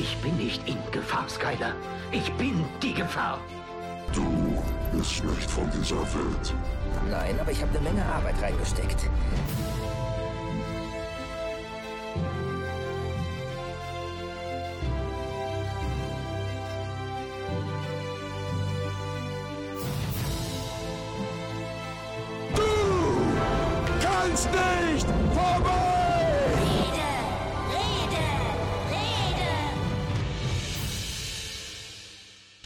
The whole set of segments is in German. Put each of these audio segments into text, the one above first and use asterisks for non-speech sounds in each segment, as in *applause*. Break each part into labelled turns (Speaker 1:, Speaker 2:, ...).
Speaker 1: Ich bin nicht in Gefahr, Skyler. Ich bin die Gefahr.
Speaker 2: Du bist nicht von dieser Welt.
Speaker 3: Nein, aber ich habe eine Menge Arbeit reingesteckt.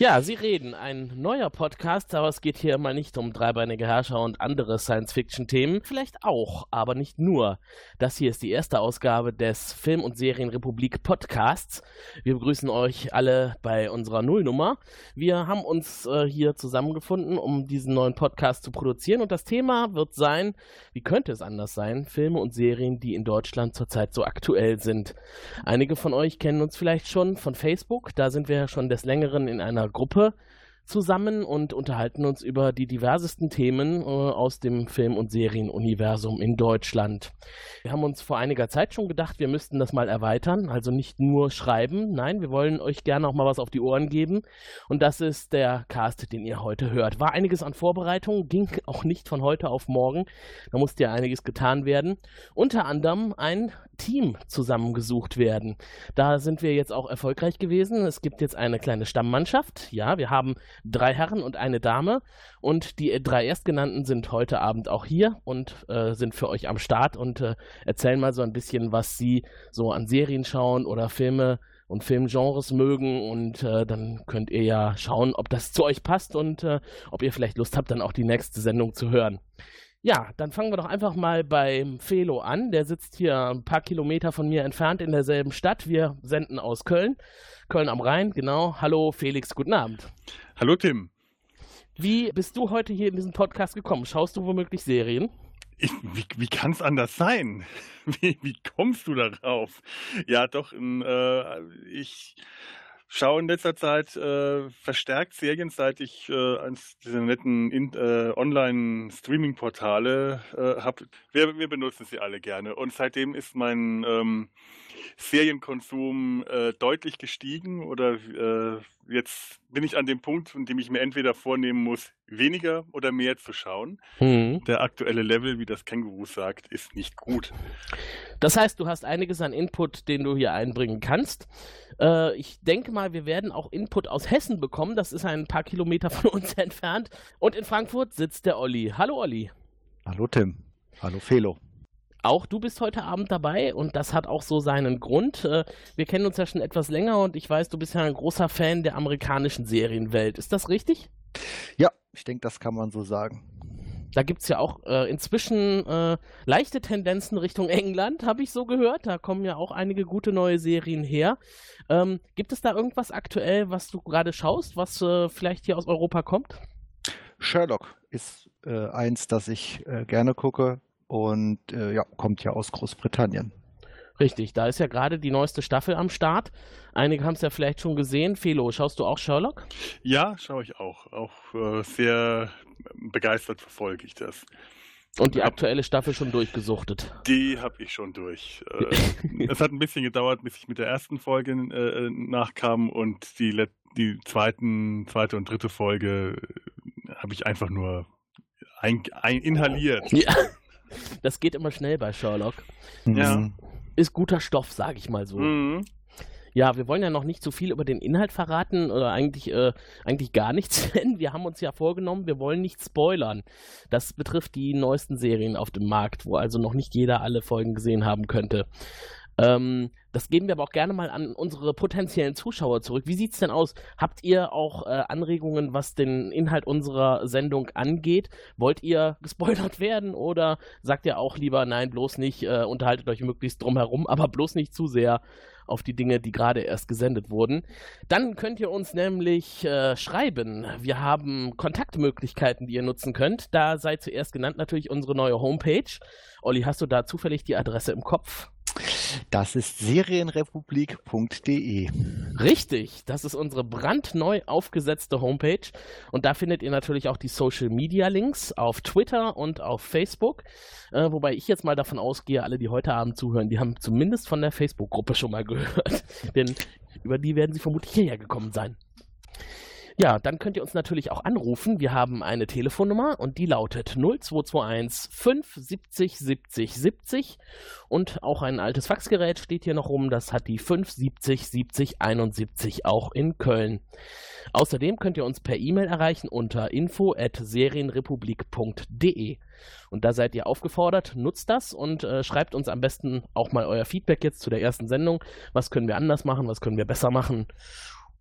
Speaker 4: Ja, Sie reden, ein neuer Podcast, aber es geht hier mal nicht um dreibeinige Herrscher und andere Science-Fiction-Themen. Vielleicht auch, aber nicht nur. Das hier ist die erste Ausgabe des Film- und Serienrepublik Podcasts. Wir begrüßen euch alle bei unserer Nullnummer. Wir haben uns äh, hier zusammengefunden, um diesen neuen Podcast zu produzieren und das Thema wird sein, wie könnte es anders sein, Filme und Serien, die in Deutschland zurzeit so aktuell sind. Einige von euch kennen uns vielleicht schon von Facebook, da sind wir ja schon des Längeren in einer Gruppe zusammen und unterhalten uns über die diversesten Themen äh, aus dem Film- und Serienuniversum in Deutschland. Wir haben uns vor einiger Zeit schon gedacht, wir müssten das mal erweitern, also nicht nur schreiben, nein, wir wollen euch gerne auch mal was auf die Ohren geben und das ist der Cast, den ihr heute hört. War einiges an Vorbereitung, ging auch nicht von heute auf morgen, da musste ja einiges getan werden. Unter anderem ein Team zusammengesucht werden. Da sind wir jetzt auch erfolgreich gewesen. Es gibt jetzt eine kleine Stammmannschaft. Ja, wir haben drei Herren und eine Dame und die drei Erstgenannten sind heute Abend auch hier und äh, sind für euch am Start und äh, erzählen mal so ein bisschen, was sie so an Serien schauen oder Filme und Filmgenres mögen und äh, dann könnt ihr ja schauen, ob das zu euch passt und äh, ob ihr vielleicht Lust habt, dann auch die nächste Sendung zu hören. Ja, dann fangen wir doch einfach mal beim Felo an. Der sitzt hier ein paar Kilometer von mir entfernt in derselben Stadt. Wir senden aus Köln. Köln am Rhein, genau. Hallo Felix, guten Abend.
Speaker 5: Hallo Tim.
Speaker 4: Wie bist du heute hier in diesen Podcast gekommen? Schaust du womöglich Serien?
Speaker 5: Ich, wie wie kann es anders sein? *laughs* Wie, wie kommst du darauf? Ja, doch, äh, ich schaue in letzter Zeit äh, verstärkt Serien, seit ich äh, eines dieser netten äh, Online-Streaming-Portale äh, habe. Wir, wir benutzen sie alle gerne. Und seitdem ist mein ähm, Serienkonsum äh, deutlich gestiegen oder äh, jetzt bin ich an dem Punkt, in dem ich mir entweder vornehmen muss, weniger oder mehr zu schauen.
Speaker 4: Hm.
Speaker 5: Der aktuelle Level, wie das Känguru sagt, ist nicht gut.
Speaker 4: Das heißt, du hast einiges an Input, den du hier einbringen kannst. Äh, ich denke mal, wir werden auch Input aus Hessen bekommen. Das ist ein paar Kilometer von uns *laughs* entfernt. Und in Frankfurt sitzt der Olli. Hallo Olli.
Speaker 6: Hallo Tim. Hallo Felo.
Speaker 4: Auch du bist heute Abend dabei und das hat auch so seinen Grund. Äh, Wir kennen uns ja schon etwas länger und ich weiß, du bist ja ein großer Fan der amerikanischen Serienwelt. Ist das richtig?
Speaker 6: Ja, ich denke, das kann man so sagen.
Speaker 4: Da gibt es ja auch äh, inzwischen äh, leichte Tendenzen Richtung England, habe ich so gehört. Da kommen ja auch einige gute neue Serien her. Ähm, gibt es da irgendwas aktuell, was du gerade schaust, was äh, vielleicht hier aus Europa kommt?
Speaker 6: Sherlock ist äh, eins, das ich äh, gerne gucke und äh, ja, kommt ja aus Großbritannien.
Speaker 4: Richtig, da ist ja gerade die neueste Staffel am Start. Einige haben es ja vielleicht schon gesehen. Felo, schaust du auch Sherlock?
Speaker 5: Ja, schaue ich auch. Auch äh, sehr begeistert verfolge ich das.
Speaker 4: Und die aktuelle Staffel schon durchgesuchtet.
Speaker 5: Die habe ich schon durch. Äh, *laughs* es hat ein bisschen gedauert, bis ich mit der ersten Folge äh, nachkam und die, let- die zweiten, zweite und dritte Folge äh, habe ich einfach nur ein, ein inhaliert.
Speaker 4: Ja. Das geht immer schnell bei Sherlock.
Speaker 5: Ja.
Speaker 6: Mhm.
Speaker 4: Ist guter Stoff, sag ich mal so.
Speaker 5: Mhm.
Speaker 4: Ja, wir wollen ja noch nicht zu viel über den Inhalt verraten oder eigentlich, äh, eigentlich gar nichts, *laughs* denn wir haben uns ja vorgenommen, wir wollen nicht spoilern. Das betrifft die neuesten Serien auf dem Markt, wo also noch nicht jeder alle Folgen gesehen haben könnte. Ähm, das geben wir aber auch gerne mal an unsere potenziellen Zuschauer zurück. Wie sieht's denn aus? Habt ihr auch äh, Anregungen, was den Inhalt unserer Sendung angeht? Wollt ihr *laughs* gespoilert werden oder sagt ihr auch lieber, nein, bloß nicht, äh, unterhaltet euch möglichst drumherum, *laughs* aber bloß nicht zu sehr auf die Dinge, die gerade erst gesendet wurden. Dann könnt ihr uns nämlich äh, schreiben. Wir haben Kontaktmöglichkeiten, die ihr nutzen könnt. Da sei zuerst genannt natürlich unsere neue Homepage. Olli, hast du da zufällig die Adresse im Kopf?
Speaker 6: Das ist serienrepublik.de.
Speaker 4: Richtig, das ist unsere brandneu aufgesetzte Homepage und da findet ihr natürlich auch die Social Media Links auf Twitter und auf Facebook. Äh, wobei ich jetzt mal davon ausgehe, alle, die heute Abend zuhören, die haben zumindest von der Facebook-Gruppe schon mal gehört. *laughs* Denn über die werden sie vermutlich hierher gekommen sein. Ja, dann könnt ihr uns natürlich auch anrufen. Wir haben eine Telefonnummer und die lautet 0221 570 70 70 und auch ein altes Faxgerät steht hier noch rum. Das hat die 570 70 71 auch in Köln. Außerdem könnt ihr uns per E-Mail erreichen unter info@serienrepublik.de. Und da seid ihr aufgefordert, nutzt das und äh, schreibt uns am besten auch mal euer Feedback jetzt zu der ersten Sendung. Was können wir anders machen? Was können wir besser machen?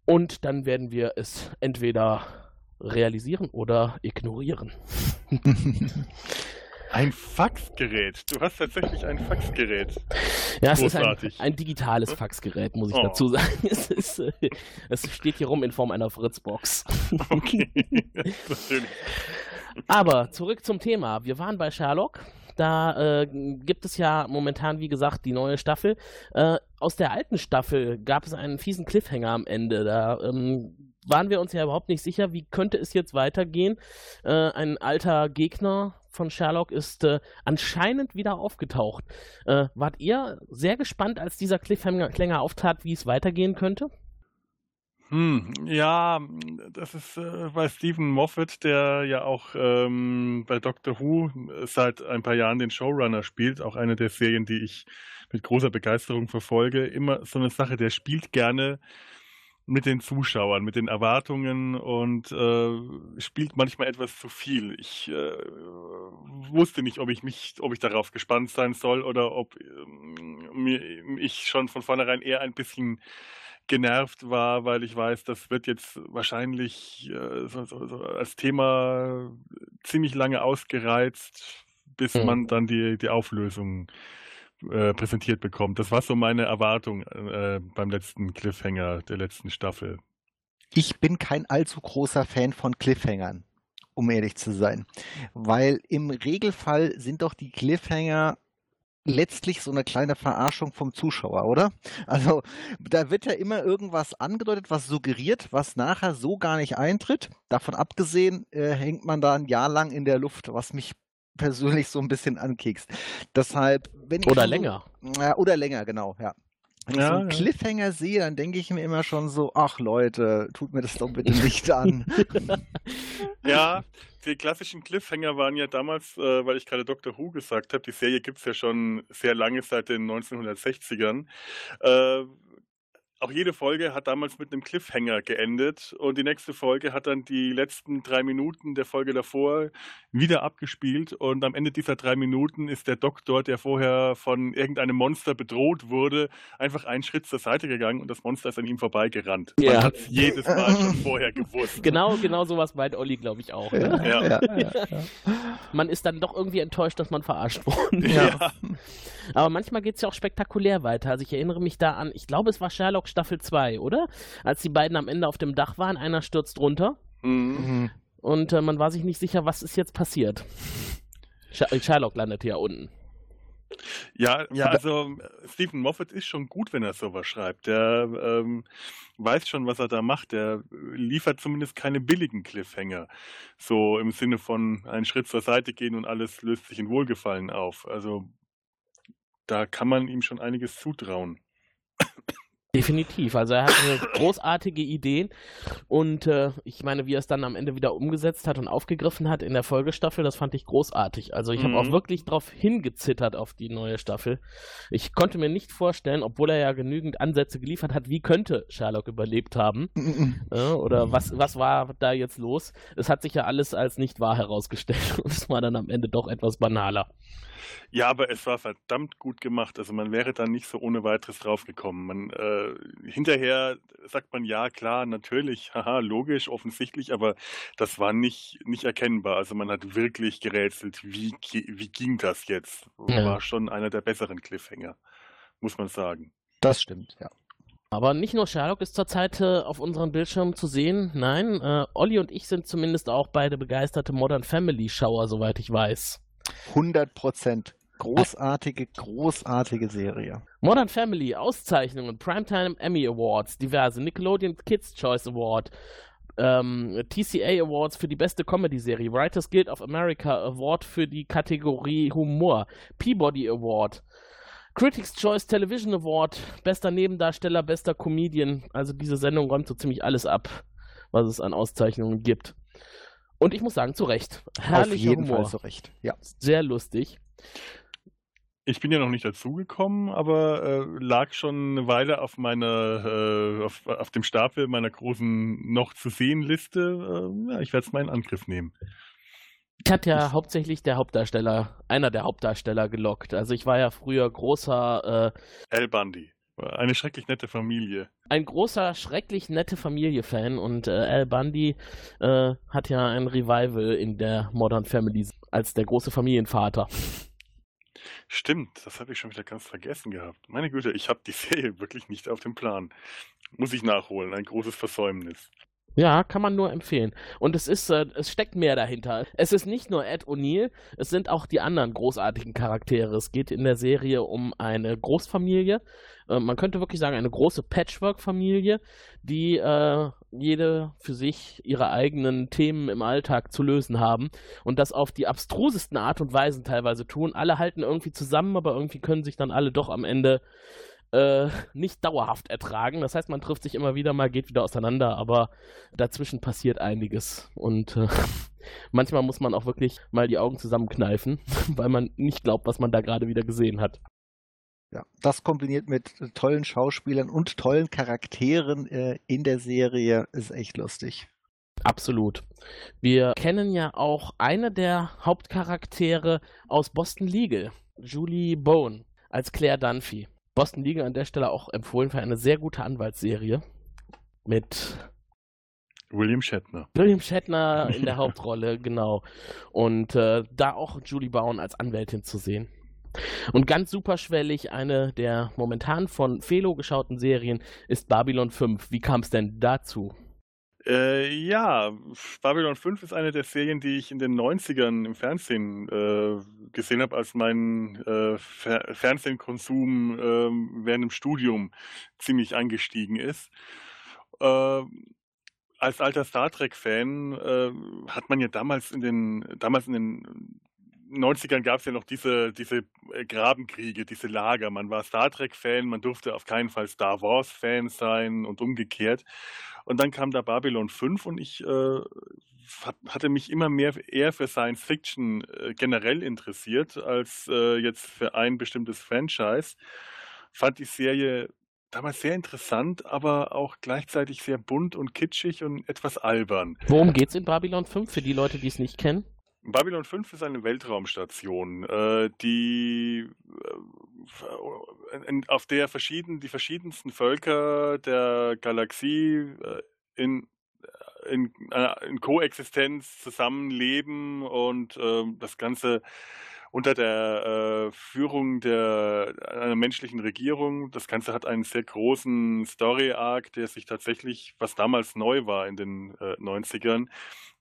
Speaker 4: Und dann werden wir es entweder realisieren oder ignorieren. *laughs*
Speaker 5: Ein Faxgerät. Du hast tatsächlich ein Faxgerät.
Speaker 4: Ja, es ist ein,
Speaker 5: Großartig.
Speaker 4: ein digitales Faxgerät, muss ich
Speaker 5: Oh.
Speaker 4: dazu sagen. *laughs* Es, ist, äh, es steht hier rum in Form einer Fritzbox.
Speaker 5: Okay. *laughs*
Speaker 4: Aber zurück zum Thema. Wir waren bei Sherlock. Da äh, gibt es ja momentan, wie gesagt, die neue Staffel. Äh, aus der alten Staffel gab es einen fiesen Cliffhanger am Ende. Da ähm, waren wir uns ja überhaupt nicht sicher, wie könnte es jetzt weitergehen. Äh, ein alter Gegner von Sherlock ist äh, anscheinend wieder aufgetaucht. Äh, wart ihr sehr gespannt, als dieser Cliffhanger auftrat, wie es weitergehen könnte?
Speaker 5: Hm, ja, das ist äh, bei Stephen Moffat, der ja auch ähm, bei Doctor Who seit ein paar Jahren den Showrunner spielt, auch eine der Serien, die ich mit großer Begeisterung verfolge, immer so eine Sache, der spielt gerne mit den Zuschauern, mit den Erwartungen und äh, spielt manchmal etwas zu viel. Ich äh, wusste nicht, ob ich mich, ob ich darauf gespannt sein soll oder ob ähm, mir, ich schon von vornherein eher ein bisschen genervt war, weil ich weiß, das wird jetzt wahrscheinlich äh, so, so, so als Thema ziemlich lange ausgereizt, bis
Speaker 4: Mhm.
Speaker 5: man dann die, die Auflösung äh, präsentiert bekommt. Das war so meine Erwartung äh, beim letzten Cliffhanger der letzten Staffel.
Speaker 6: Ich bin kein allzu großer Fan von Cliffhangern, um ehrlich zu sein. Weil im Regelfall sind doch die Cliffhanger letztlich so eine kleine Verarschung vom Zuschauer, oder? Also da wird ja immer irgendwas angedeutet, was suggeriert, was nachher so gar nicht eintritt. Davon abgesehen äh, hängt man da ein Jahr lang in der Luft, was mich persönlich so ein bisschen ankekst. Deshalb, wenn ich
Speaker 4: Oder
Speaker 6: so-
Speaker 4: länger.
Speaker 6: ja, oder länger, genau, ja. Wenn ich
Speaker 5: Ja,
Speaker 6: so einen
Speaker 5: ja.
Speaker 6: Cliffhanger sehe, dann denke ich mir immer schon so, ach Leute, tut mir das doch bitte *laughs* nicht an. *laughs*
Speaker 5: Ja, die klassischen Cliffhanger waren ja damals, äh, weil ich gerade Doctor Who gesagt habe, die Serie gibt es ja schon sehr lange, seit den 1960ern. Äh, auch jede Folge hat damals mit einem Cliffhanger geendet und die nächste Folge hat dann die letzten drei Minuten der Folge davor wieder abgespielt und am Ende dieser drei Minuten ist der Doktor, der vorher von irgendeinem Monster bedroht wurde, einfach einen Schritt zur Seite gegangen und das Monster ist an ihm vorbeigerannt. Man
Speaker 4: Ja.
Speaker 5: hat es jedes Mal schon vorher gewusst.
Speaker 4: Genau, genau sowas meint Olli, glaube ich, auch. Ne?
Speaker 5: Ja.
Speaker 4: Man ist dann doch irgendwie enttäuscht, dass man verarscht wurde.
Speaker 5: Ja.
Speaker 4: Aber manchmal geht es ja auch spektakulär weiter. Also ich erinnere mich da an, ich glaube, es war Sherlock Staffel 2, oder? Als die beiden am Ende auf dem Dach waren, einer stürzt runter
Speaker 5: Mhm.
Speaker 4: Und äh, man war sich nicht sicher, was ist jetzt passiert. Sh Sherlock landet ja unten.
Speaker 5: Ja, ja, also äh, Stephen Moffat ist schon gut, wenn er sowas schreibt. Der ähm, weiß schon, was er da macht. Der äh, liefert zumindest keine billigen Cliffhanger. So im Sinne von einen Schritt zur Seite gehen und alles löst sich in Wohlgefallen auf. Also da kann man ihm schon einiges zutrauen.
Speaker 4: Definitiv. Also er hatte *coughs* großartige Ideen und äh, ich meine, wie er es dann am Ende wieder umgesetzt hat und aufgegriffen hat in der Folgestaffel, das fand ich großartig. Also ich habe
Speaker 5: Mhm.
Speaker 4: auch wirklich drauf hingezittert auf die neue Staffel. Ich konnte mir nicht vorstellen, obwohl er ja genügend Ansätze geliefert hat, wie könnte Sherlock überlebt haben
Speaker 6: Mhm.
Speaker 4: äh, oder was, was war da jetzt los. Es hat sich ja alles als nicht wahr herausgestellt *laughs* und es war dann am Ende doch etwas banaler.
Speaker 5: Ja, aber es war verdammt gut gemacht. Also man wäre dann nicht so ohne weiteres draufgekommen. Man, äh, hinterher sagt man ja, klar, natürlich, *laughs* haha, logisch, offensichtlich, aber das war nicht, nicht erkennbar. Also man hat wirklich gerätselt, wie, wie ging das jetzt?
Speaker 4: Ja.
Speaker 5: War schon einer der besseren Cliffhanger, muss man sagen.
Speaker 6: Das stimmt, ja.
Speaker 4: Aber nicht nur Sherlock ist zurzeit äh, auf unseren Bildschirmen zu sehen. Nein, äh, Olli und ich sind zumindest auch beide begeisterte Modern Family Schauer, soweit ich weiß.
Speaker 6: 100 Prozent. Großartige, großartige Serie.
Speaker 4: Modern Family, Auszeichnungen, Primetime Emmy Awards, diverse, Nickelodeon Kids Choice Award, ähm, TCA Awards für die beste Comedy-Serie, Writers Guild of America Award für die Kategorie Humor, Peabody Award, Critics Choice Television Award, bester Nebendarsteller, bester Comedian. Also diese Sendung räumt so ziemlich alles ab, was es an Auszeichnungen gibt. Und ich muss sagen, zu Recht. Herrlicher
Speaker 6: Auf jeden
Speaker 4: Humor.
Speaker 6: Fall so recht. Ja.
Speaker 4: Sehr lustig.
Speaker 5: Ich bin ja noch nicht dazugekommen, aber äh, lag schon eine Weile auf meiner, äh, auf, auf dem Stapel meiner großen noch zu sehen Liste. Äh, ja, ich werde es mal in Angriff nehmen.
Speaker 4: Ich hat ja hauptsächlich der Hauptdarsteller, einer der Hauptdarsteller gelockt. Also ich war ja früher großer, äh,
Speaker 5: Al Bundy. Eine schrecklich nette Familie.
Speaker 4: ein großer, schrecklich nette Familie-Fan und äh, Al Bundy äh, hat ja ein Revival in der Modern Family als der große Familienvater.
Speaker 5: Stimmt, das habe ich schon wieder ganz vergessen gehabt. Meine Güte, ich habe die *laughs* Serie wirklich nicht auf dem Plan. Muss ich nachholen, ein großes Versäumnis.
Speaker 4: Ja, kann man nur empfehlen. Und es ist, äh, es steckt mehr dahinter. Es ist nicht nur Ed O'Neill, es sind auch die anderen großartigen Charaktere. Es geht in der Serie um eine Großfamilie. Äh, man könnte wirklich sagen, eine große Patchwork-Familie, die äh, jede für sich ihre eigenen Themen im Alltag zu lösen haben und das auf die abstrusesten Art und Weisen teilweise tun. Alle halten irgendwie zusammen, aber irgendwie können sich dann alle doch am Ende äh, nicht dauerhaft ertragen. Das heißt, man trifft sich immer wieder mal, geht wieder auseinander, aber dazwischen passiert einiges. Und äh, *laughs* manchmal muss man auch wirklich mal die Augen zusammenkneifen, *laughs* weil man nicht glaubt, was man da gerade wieder gesehen hat.
Speaker 6: Ja, das kombiniert mit tollen Schauspielern und tollen Charakteren äh, in der Serie ist echt lustig.
Speaker 4: Absolut. Wir kennen ja auch eine der Hauptcharaktere aus Boston Legal, Julie Bowen als Claire Dunphy. Boston Legal an der Stelle auch empfohlen für eine sehr gute Anwaltsserie mit
Speaker 5: William Shatner.
Speaker 4: William Shatner in der *laughs* Hauptrolle, genau. Und äh, da auch Julie Bowen als Anwältin zu sehen. Und ganz superschwellig, eine der momentan von Felo geschauten Serien ist Babylon 5. Wie kam es denn dazu?
Speaker 5: Äh, ja, Babylon 5 ist eine der Serien, die ich in den 90ern im Fernsehen äh, gesehen habe, als mein äh, Fer Fernsehkonsum äh, während dem Studium ziemlich angestiegen ist. Äh, als alter Star Trek-Fan äh, hat man ja damals in den, damals in den 90ern gab es ja noch diese, diese Grabenkriege, diese Lager. Man war Star Trek-Fan, man durfte auf keinen Fall Star Wars-Fan sein und umgekehrt. Und dann kam da Babylon 5 und ich äh, hat, hatte mich immer mehr eher für Science Fiction äh, generell interessiert als äh, jetzt für ein bestimmtes Franchise. Fand die Serie damals sehr interessant, aber auch gleichzeitig sehr bunt und kitschig und etwas albern.
Speaker 4: Worum geht's in Babylon 5 für die Leute, die es nicht kennen?
Speaker 5: Babylon 5 ist eine Weltraumstation, äh, die äh, auf der verschieden, die verschiedensten Völker der Galaxie äh, in, in, äh, in Koexistenz zusammenleben und ähm, das Ganze unter der äh, Führung der einer menschlichen Regierung. Das Ganze hat einen sehr großen Story-Arc, der sich tatsächlich, was damals neu war in den äh, 90ern,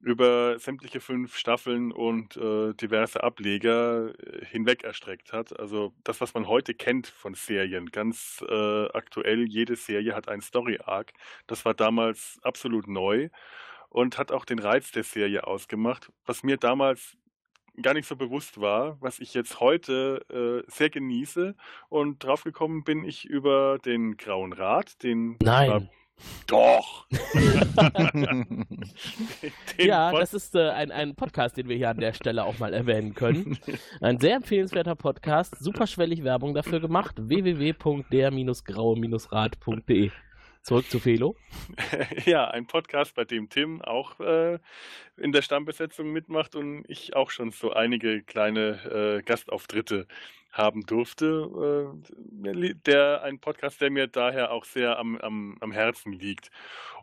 Speaker 5: über sämtliche fünf Staffeln und äh, diverse Ableger äh, hinweg erstreckt hat. Also das, was man heute kennt von Serien, ganz äh, aktuell, jede Serie hat einen Story-Arc. Das war damals absolut neu und hat auch den Reiz der Serie ausgemacht, was mir damals gar nicht so bewusst war, was ich jetzt heute äh, sehr genieße. Und draufgekommen bin ich über den Grauen Rat, den
Speaker 4: Nein.
Speaker 5: doch. *laughs* den
Speaker 4: ja,
Speaker 5: Pod-
Speaker 4: das ist äh, ein, ein Podcast, den wir hier an der Stelle auch mal erwähnen können. Ein sehr empfehlenswerter Podcast, superschwellig Werbung dafür gemacht. www.der-graue-rat.de Zurück zu Felo. *laughs*
Speaker 5: ja, ein Podcast, bei dem Tim auch äh, in der Stammbesetzung mitmacht und ich auch schon so einige kleine äh, Gastauftritte haben durfte. Äh, der ein Podcast, der mir daher auch sehr am, am, am Herzen liegt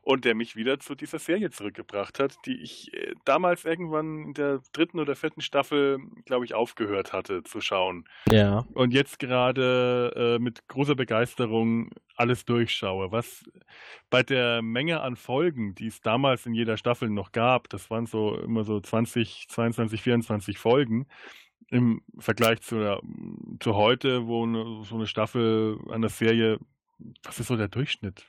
Speaker 5: und der mich wieder zu dieser Serie zurückgebracht hat, die ich äh, damals irgendwann in der dritten oder vierten Staffel, glaube ich, aufgehört hatte zu schauen.
Speaker 4: Ja.
Speaker 5: Und jetzt gerade äh, mit großer Begeisterung alles durchschaue. Was bei der Menge an Folgen, die es damals in jeder Staffel noch gab, das waren so immer so 20, 22, 24 Folgen, im Vergleich zu, zu heute, wo eine, so eine Staffel einer Serie, was ist so der Durchschnitt?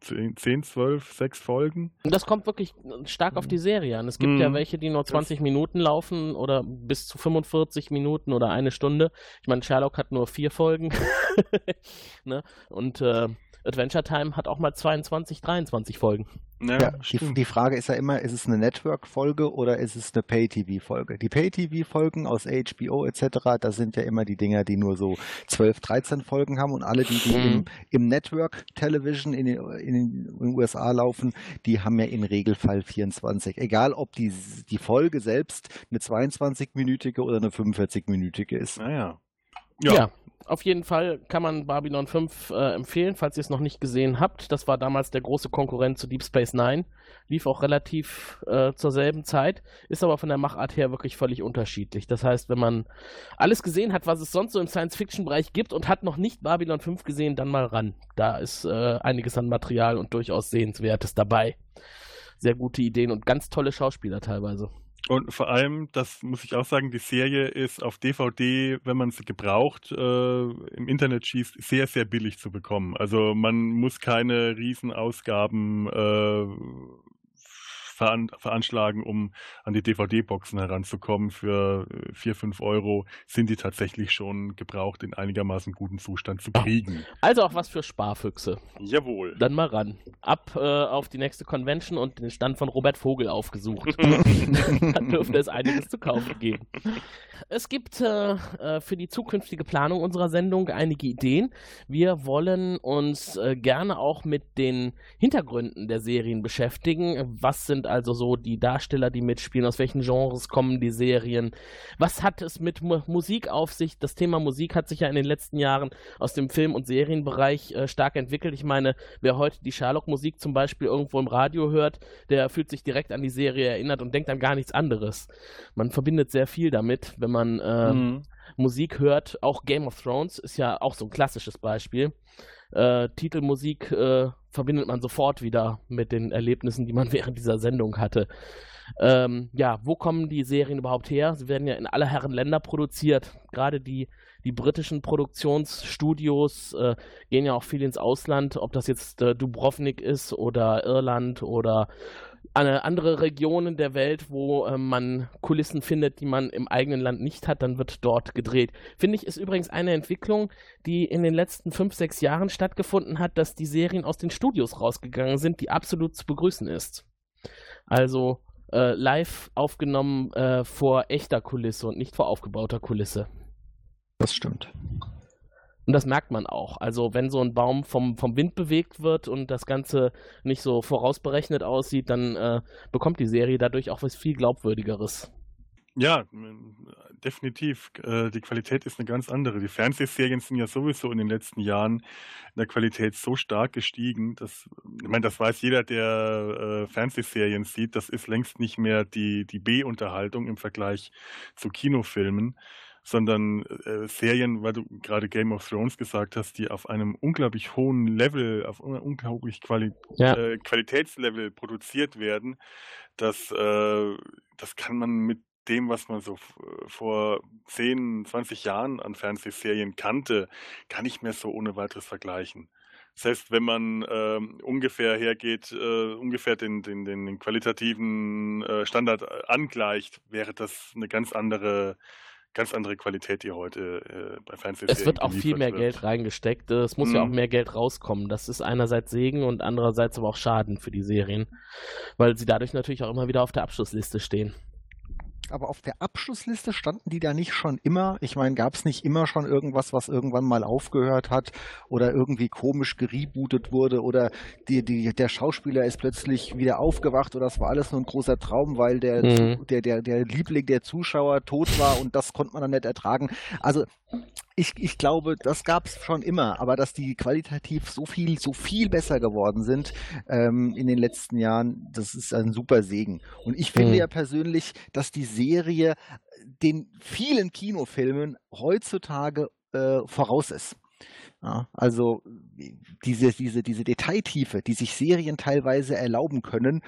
Speaker 5: 10, 10, 12, 6 Folgen.
Speaker 4: Das kommt wirklich stark auf die Serie an. Es gibt
Speaker 5: Mhm.
Speaker 4: ja welche, die nur 20 Minuten laufen oder bis zu 45 Minuten oder eine Stunde. Ich meine, Sherlock hat nur vier Folgen. *laughs* ne? Und äh, Adventure Time hat auch mal 22, 23 Folgen.
Speaker 5: Ja,
Speaker 6: Ja, die, die Frage ist ja immer, ist es eine Network-Folge oder ist es eine Pay-TV-Folge? Die Pay-TV-Folgen aus HBO etc., das sind ja immer die Dinger, die nur so 12, 13 Folgen haben und alle, die, die im,
Speaker 4: Mhm.
Speaker 6: im Network-Television in, den- in den USA laufen, die haben ja im Regelfall 24. Egal, ob die, die Folge selbst eine 22-minütige oder eine 45-minütige ist.
Speaker 5: Naja.
Speaker 4: Ja. Auf jeden Fall kann man Babylon 5 äh, empfehlen, falls ihr es noch nicht gesehen habt. Das war damals der große Konkurrent zu Deep Space Nine. Lief auch relativ äh, zur selben Zeit, ist aber von der Machart her wirklich völlig unterschiedlich. Das heißt, wenn man alles gesehen hat, was es sonst so im Science-Fiction-Bereich gibt und hat noch nicht Babylon 5 gesehen, dann mal ran. Da ist äh, einiges an Material und durchaus Sehenswertes dabei. Sehr gute Ideen und ganz tolle Schauspieler teilweise.
Speaker 5: Und vor allem, das muss ich auch sagen, die Serie ist auf DVD, wenn man sie gebraucht äh, im Internet schießt, sehr, sehr billig zu bekommen. Also man muss keine Riesenausgaben äh, veran veranschlagen, um an die DVD-Boxen heranzukommen. Für äh, 4, 5 Euro sind die tatsächlich schon gebraucht in einigermaßen guten Zustand zu kriegen.
Speaker 4: Also auch was für Sparfüchse.
Speaker 5: Jawohl.
Speaker 4: Dann mal ran. Ab äh, auf die nächste Convention und den Stand von Robert Vogel aufgesucht. *laughs* Dann dürfte es einiges zu kaufen geben. Es gibt äh, äh, für die zukünftige Planung unserer Sendung einige Ideen. Wir wollen uns äh, gerne auch mit den Hintergründen der Serien beschäftigen. Was sind also so die Darsteller, die mitspielen? Aus welchen Genres kommen die Serien? Was hat es mit Mu Musik auf sich? Das Thema Musik hat sich ja in den letzten Jahren aus dem Film- und Serienbereich äh, stark entwickelt. Ich meine, wer heute die Sherlock-Musik zum Beispiel irgendwo im Radio hört, der fühlt sich direkt an die Serie erinnert und denkt an gar nichts anderes. Man verbindet sehr viel damit, wenn man äh,
Speaker 5: Mhm.
Speaker 4: Musik hört. Auch Game of Thrones ist ja auch so ein klassisches Beispiel. Äh, Titelmusik äh, verbindet man sofort wieder mit den Erlebnissen, die man *laughs* während dieser Sendung hatte. Ähm, ja, wo kommen die Serien überhaupt her? Sie werden ja in aller Herren Länder produziert. Gerade die, die britischen Produktionsstudios äh, gehen ja auch viel ins Ausland, ob das jetzt äh, Dubrovnik ist oder Irland oder andere Regionen der Welt, wo äh, man Kulissen findet, die man im eigenen Land nicht hat, dann wird dort gedreht. Finde ich, ist übrigens eine Entwicklung, die in den letzten fünf, sechs Jahren stattgefunden hat, dass die Serien aus den Studios rausgegangen sind, die absolut zu begrüßen ist. Also äh, live aufgenommen äh, vor echter Kulisse und nicht vor aufgebauter Kulisse.
Speaker 6: Das stimmt.
Speaker 4: Und das merkt man auch. Also wenn so ein Baum vom, vom Wind bewegt wird und das Ganze nicht so vorausberechnet aussieht, dann äh, bekommt die Serie dadurch auch was viel glaubwürdigeres.
Speaker 5: Ja, m- definitiv. Äh, Die Qualität ist eine ganz andere. Die Fernsehserien sind ja sowieso in den letzten Jahren in der Qualität so stark gestiegen, dass, ich meine, das weiß jeder, der äh, Fernsehserien sieht, das ist längst nicht mehr die, die B-Unterhaltung im Vergleich zu Kinofilmen, sondern äh, Serien, weil du gerade Game of Thrones gesagt hast, die auf einem unglaublich hohen Level, auf einem unglaublich Quali
Speaker 4: Ja.
Speaker 5: äh, Qualitätslevel produziert werden, das, äh, das kann man mit dem, was man so f- vor 10, 20 Jahren an Fernsehserien kannte, gar nicht mehr so ohne weiteres vergleichen. Selbst wenn man ähm, ungefähr hergeht, äh, ungefähr den, den, den, den qualitativen äh, Standard äh, angleicht, wäre das eine ganz andere, ganz andere Qualität, die heute äh, bei Fernsehserien
Speaker 4: Es wird auch viel mehr
Speaker 5: wird.
Speaker 4: Geld reingesteckt. Es muss ja auch
Speaker 5: Mhm.
Speaker 4: mehr Geld rauskommen. Das ist einerseits Segen und andererseits aber auch Schaden für die Serien, weil sie dadurch natürlich auch immer wieder auf der Abschlussliste stehen.
Speaker 6: Aber auf der Abschlussliste standen die da nicht schon immer? Ich meine, gab es nicht immer schon irgendwas, was irgendwann mal aufgehört hat oder irgendwie komisch gerebootet wurde oder die, die, der Schauspieler ist plötzlich wieder aufgewacht oder das war alles nur ein großer Traum, weil der,
Speaker 4: Mhm.
Speaker 6: Der, der, der Liebling der Zuschauer tot war und das konnte man dann nicht ertragen. Also ich, ich glaube, das gab es schon immer, aber dass die qualitativ so viel, so viel besser geworden sind ähm, in den letzten Jahren, das ist ein super Segen. Und ich finde
Speaker 4: Mhm.
Speaker 6: ja persönlich, dass die Serie den vielen Kinofilmen heutzutage äh, voraus ist. Ja, also diese, diese, diese Detailtiefe, die sich Serien teilweise erlauben können,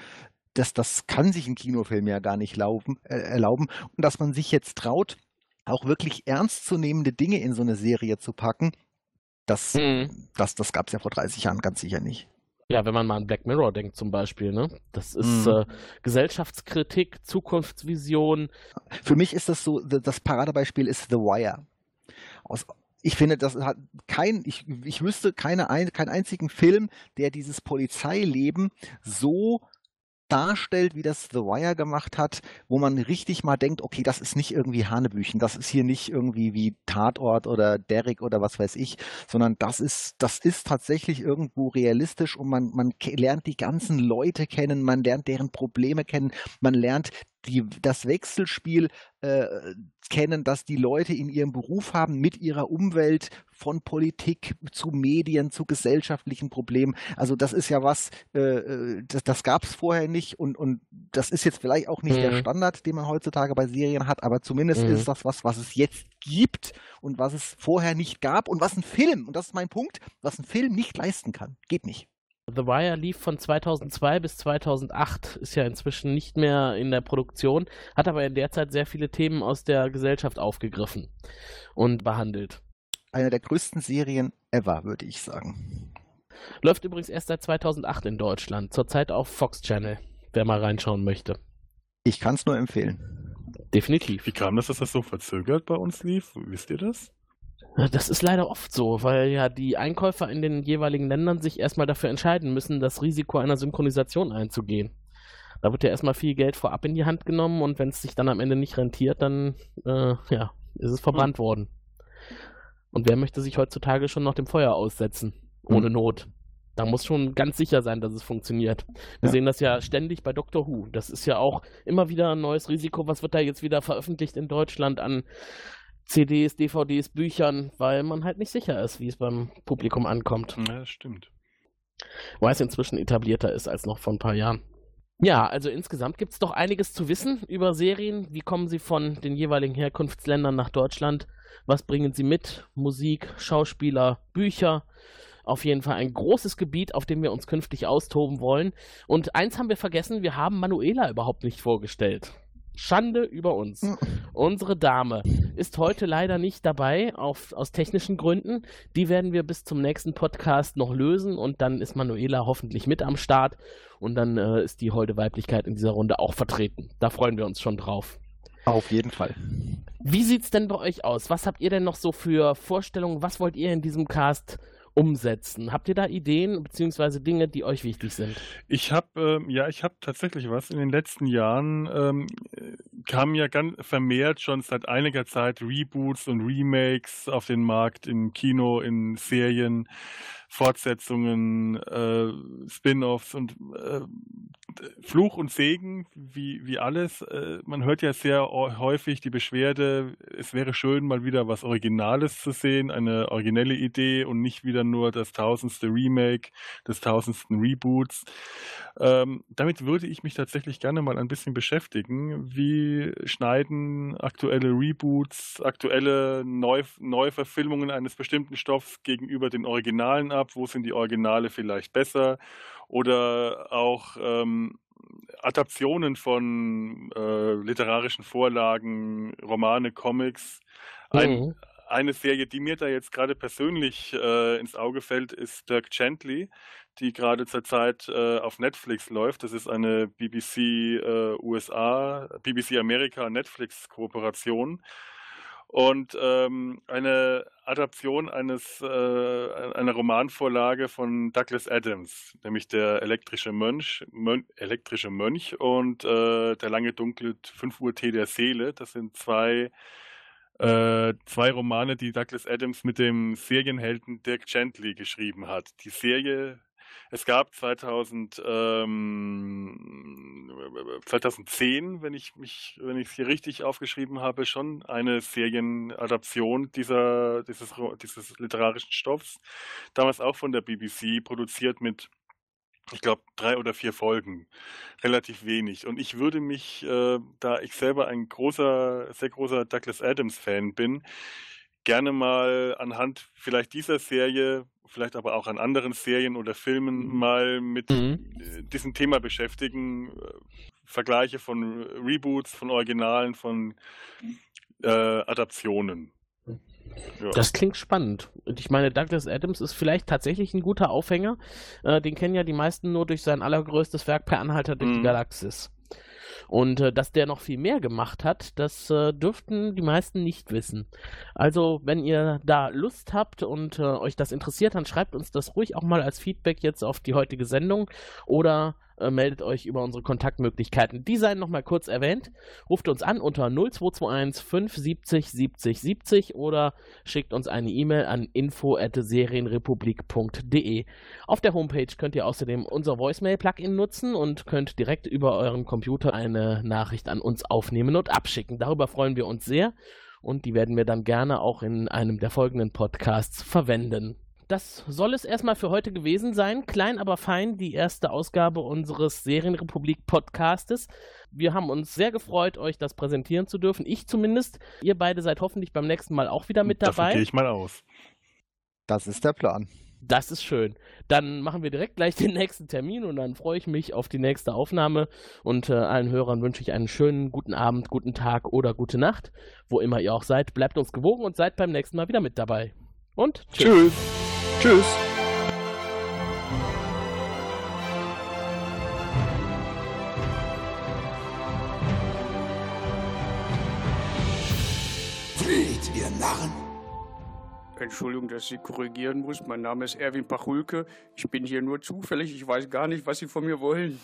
Speaker 6: das, das kann sich ein Kinofilm ja gar nicht laufen, äh, erlauben. Und dass man sich jetzt traut, auch wirklich ernstzunehmende Dinge in so eine Serie zu packen, das,
Speaker 4: Mhm.
Speaker 6: das, das gab es ja vor 30 Jahren ganz sicher nicht.
Speaker 4: Ja, wenn man mal an Black Mirror denkt zum Beispiel, ne? Das ist
Speaker 6: Mhm.
Speaker 4: äh, Gesellschaftskritik, Zukunftsvision.
Speaker 6: Für mich ist das so, das Paradebeispiel ist The Wire. Aus, ich finde, das hat kein, ich, ich wüsste keine, ein, keinen einzigen Film, der dieses Polizeileben so darstellt, wie das The Wire gemacht hat, wo man richtig mal denkt, okay, das ist nicht irgendwie Hanebüchen, das ist hier nicht irgendwie wie Tatort oder Derrick oder was weiß ich, sondern das ist, das ist tatsächlich irgendwo realistisch und man, man lernt die ganzen Leute kennen, man lernt deren Probleme kennen, man lernt die, das Wechselspiel äh, kennen, das die Leute in ihrem Beruf haben mit ihrer Umwelt, von Politik zu Medien, zu gesellschaftlichen Problemen. Also das ist ja was, äh, äh, das, das gab es vorher nicht und, und das ist jetzt vielleicht auch nicht der
Speaker 4: Mhm.
Speaker 6: Standard, den man heutzutage bei Serien hat, aber zumindest
Speaker 4: Mhm.
Speaker 6: ist das was, was es jetzt gibt und was es vorher nicht gab und was ein Film, und das ist mein Punkt, was ein Film nicht leisten kann. Geht nicht.
Speaker 4: The Wire lief von 2002 bis 2008, ist ja inzwischen nicht mehr in der Produktion, hat aber in der Zeit sehr viele Themen aus der Gesellschaft aufgegriffen und behandelt.
Speaker 6: Eine der größten Serien ever, würde ich sagen.
Speaker 4: Läuft übrigens erst seit 2008 in Deutschland, zurzeit auf Fox Channel, wer mal reinschauen möchte.
Speaker 6: Ich kann es nur empfehlen.
Speaker 4: Definitiv.
Speaker 5: Wie kam das, dass das so verzögert bei uns lief? Wisst ihr das?
Speaker 4: Das ist leider oft so, weil ja die Einkäufer in den jeweiligen Ländern sich erstmal dafür entscheiden müssen, das Risiko einer Synchronisation einzugehen. Da wird ja erstmal viel Geld vorab in die Hand genommen und wenn es sich dann am Ende nicht rentiert, dann äh, ja, ist es verbrannt worden. Und wer möchte sich heutzutage schon noch dem Feuer aussetzen? Ohne
Speaker 6: Hm.
Speaker 4: Not. Da muss schon ganz sicher sein, dass es funktioniert. Wir
Speaker 6: Ja.
Speaker 4: sehen das ja ständig bei Doctor Who. Das ist ja auch immer wieder ein neues Risiko. Was wird da jetzt wieder veröffentlicht in Deutschland an CDs, DVDs, Büchern, weil man halt nicht sicher ist, wie es beim Publikum ankommt.
Speaker 5: Ja, das stimmt.
Speaker 4: Weil es inzwischen etablierter ist als noch vor ein paar Jahren. Ja, also insgesamt gibt es doch einiges zu wissen über Serien. Wie kommen sie von den jeweiligen Herkunftsländern nach Deutschland? Was bringen sie mit? Musik, Schauspieler, Bücher. Auf jeden Fall ein großes Gebiet, auf dem wir uns künftig austoben wollen. Und eins haben wir vergessen, wir haben Manuela überhaupt nicht vorgestellt. Schande über uns.
Speaker 6: Mhm.
Speaker 4: Unsere Dame ist heute leider nicht dabei, auf, aus technischen Gründen. Die werden wir bis zum nächsten Podcast noch lösen und dann ist Manuela hoffentlich mit am Start und dann äh, ist die holde Weiblichkeit in dieser Runde auch vertreten. Da freuen wir uns schon drauf.
Speaker 6: Auf jeden Fall.
Speaker 4: Wie sieht's denn bei euch aus? Was habt ihr denn noch so für Vorstellungen? Was wollt ihr in diesem Cast umsetzen? Habt ihr da Ideen bzw. Dinge, die euch wichtig sind?
Speaker 5: Ich habe, ähm, ja, ich habe tatsächlich was. In den letzten Jahren ähm, äh, kamen ja ganz vermehrt schon seit einiger Zeit Reboots und Remakes auf den Markt im Kino, in Serien, Fortsetzungen, äh, Spin-offs und äh, Fluch und Segen, wie, wie alles. Äh, man hört ja sehr häufig die Beschwerde, es wäre schön, mal wieder was Originales zu sehen, eine originelle Idee und nicht wieder nur das tausendste Remake des tausendsten Reboots. Ähm, damit würde ich mich tatsächlich gerne mal ein bisschen beschäftigen. Wie schneiden aktuelle Reboots, aktuelle Neu Neuverfilmungen eines bestimmten Stoffs gegenüber den Originalen ab? Wo sind die Originale vielleicht besser? Oder auch ähm, Adaptionen von äh, literarischen Vorlagen, Romane, Comics. Ein,
Speaker 4: Mhm.
Speaker 5: eine Serie, die mir da jetzt gerade persönlich äh, ins Auge fällt, ist Dirk Gently, die gerade zurzeit äh, auf Netflix läuft. Das ist eine BBC äh, USA, BBC Amerika Netflix Kooperation und ähm, eine Adaption eines äh, einer Romanvorlage von Douglas Adams, nämlich der elektrische Mönch, Mön elektrische Mönch und äh, der lange dunkle 5 Uhr Tee der Seele. Das sind zwei äh, zwei Romane, die Douglas Adams mit dem Serienhelden Dirk Gently geschrieben hat. Die Serie, es gab 2000, ähm, 2010, wenn ich mich, wenn ich es hier richtig aufgeschrieben habe, schon eine Serienadaption dieser, dieses, dieses literarischen Stoffs. Damals auch von der BBC, produziert mit ich glaube, drei oder vier Folgen. Relativ wenig. Und ich würde mich, äh, da ich selber ein großer, sehr großer Douglas Adams-Fan bin, gerne mal anhand vielleicht dieser Serie, vielleicht aber auch an anderen Serien oder Filmen mal mit
Speaker 4: Mhm.
Speaker 5: äh, diesem Thema beschäftigen. Äh, Vergleiche von Reboots, von Originalen, von äh, Adaptionen. Ja.
Speaker 4: Das klingt spannend. Und ich meine, Douglas Adams ist vielleicht tatsächlich ein guter Aufhänger. Äh, den kennen ja die meisten nur durch sein allergrößtes Werk Per Anhalter durch die
Speaker 5: Mhm.
Speaker 4: Galaxis. Und äh, dass der noch viel mehr gemacht hat, das äh, dürften die meisten nicht wissen. Also, wenn ihr da Lust habt und äh, euch das interessiert, dann schreibt uns das ruhig auch mal als Feedback jetzt auf die heutige Sendung oder äh, meldet euch über unsere Kontaktmöglichkeiten. Die seien nochmal kurz erwähnt. Ruft uns an unter 0221 570 70 70 oder schickt uns eine E-Mail an info@serienrepublik.de. Auf der Homepage könnt ihr außerdem unser Voicemail-Plugin nutzen und könnt direkt über euren Computer eine Nachricht an uns aufnehmen und abschicken. Darüber freuen wir uns sehr und die werden wir dann gerne auch in einem der folgenden Podcasts verwenden. Das soll es erstmal für heute gewesen sein. Klein, aber fein, die erste Ausgabe unseres Serienrepublik Podcastes. Wir haben uns sehr gefreut, euch das präsentieren zu dürfen. Ich zumindest. Ihr beide seid hoffentlich beim nächsten Mal auch wieder mit
Speaker 5: Davon
Speaker 4: dabei.
Speaker 5: gehe ich mal aus.
Speaker 6: Das ist der Plan.
Speaker 4: Das ist schön. Dann machen wir direkt gleich den nächsten Termin und dann freue ich mich auf die nächste Aufnahme. Und äh, allen Hörern wünsche ich einen schönen guten Abend, guten Tag oder gute Nacht, wo immer ihr auch seid. Bleibt uns gewogen und seid beim nächsten Mal wieder mit dabei. Und tschüss.
Speaker 5: Tschüss. Tschüss.
Speaker 2: Flieht, ihr Narren!
Speaker 7: Entschuldigung, dass ich Sie korrigieren muss. Mein Name ist Erwin Pachulke. Ich bin hier nur zufällig. Ich weiß gar nicht, was Sie von mir wollen.